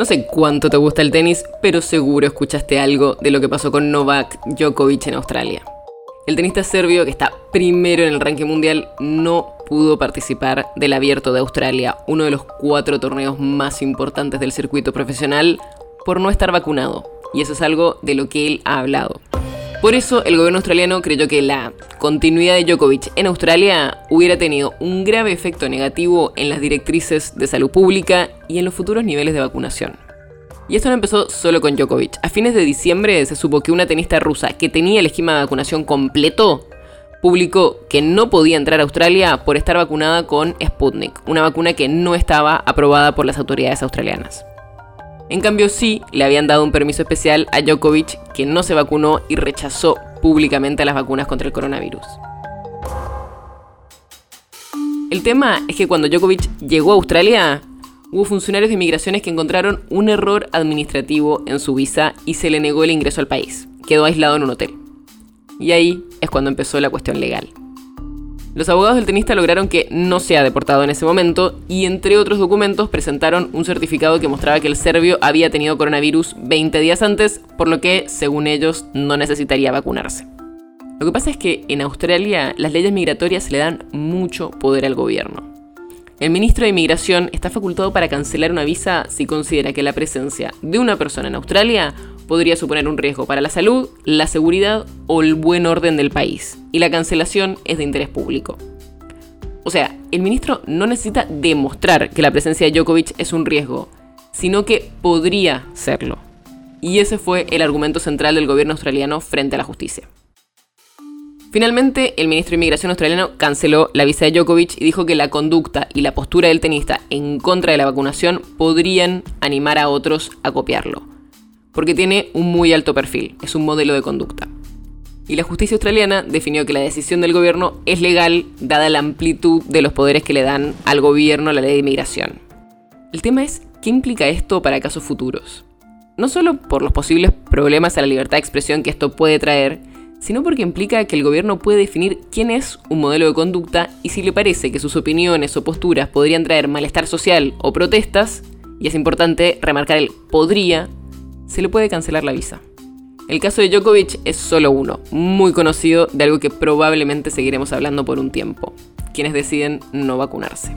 No sé cuánto te gusta el tenis, pero seguro escuchaste algo de lo que pasó con Novak Djokovic en Australia. El tenista serbio, que está primero en el ranking mundial, no pudo participar del Abierto de Australia, uno de los cuatro torneos más importantes del circuito profesional, por no estar vacunado. Y eso es algo de lo que él ha hablado. Por eso el gobierno australiano creyó que la continuidad de Djokovic en Australia hubiera tenido un grave efecto negativo en las directrices de salud pública y en los futuros niveles de vacunación. Y esto no empezó solo con Djokovic. A fines de diciembre se supo que una tenista rusa que tenía el esquema de vacunación completo publicó que no podía entrar a Australia por estar vacunada con Sputnik, una vacuna que no estaba aprobada por las autoridades australianas. En cambio sí le habían dado un permiso especial a Djokovic que no se vacunó y rechazó públicamente las vacunas contra el coronavirus. El tema es que cuando Djokovic llegó a Australia, hubo funcionarios de inmigraciones que encontraron un error administrativo en su visa y se le negó el ingreso al país. Quedó aislado en un hotel. Y ahí es cuando empezó la cuestión legal. Los abogados del tenista lograron que no sea deportado en ese momento y entre otros documentos presentaron un certificado que mostraba que el serbio había tenido coronavirus 20 días antes, por lo que, según ellos, no necesitaría vacunarse. Lo que pasa es que en Australia las leyes migratorias le dan mucho poder al gobierno. El ministro de Inmigración está facultado para cancelar una visa si considera que la presencia de una persona en Australia podría suponer un riesgo para la salud, la seguridad o el buen orden del país, y la cancelación es de interés público. O sea, el ministro no necesita demostrar que la presencia de Djokovic es un riesgo, sino que podría serlo. Y ese fue el argumento central del gobierno australiano frente a la justicia. Finalmente, el ministro de Inmigración australiano canceló la visa de Djokovic y dijo que la conducta y la postura del tenista en contra de la vacunación podrían animar a otros a copiarlo porque tiene un muy alto perfil, es un modelo de conducta. Y la justicia australiana definió que la decisión del gobierno es legal dada la amplitud de los poderes que le dan al gobierno la ley de inmigración. El tema es, ¿qué implica esto para casos futuros? No solo por los posibles problemas a la libertad de expresión que esto puede traer, sino porque implica que el gobierno puede definir quién es un modelo de conducta y si le parece que sus opiniones o posturas podrían traer malestar social o protestas, y es importante remarcar el podría, se le puede cancelar la visa. El caso de Djokovic es solo uno, muy conocido de algo que probablemente seguiremos hablando por un tiempo, quienes deciden no vacunarse.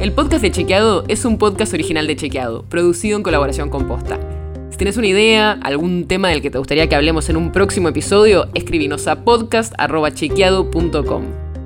El podcast de Chequeado es un podcast original de Chequeado, producido en colaboración con Posta. Si tienes una idea, algún tema del que te gustaría que hablemos en un próximo episodio, escríbenos a podcast.chequeado.com.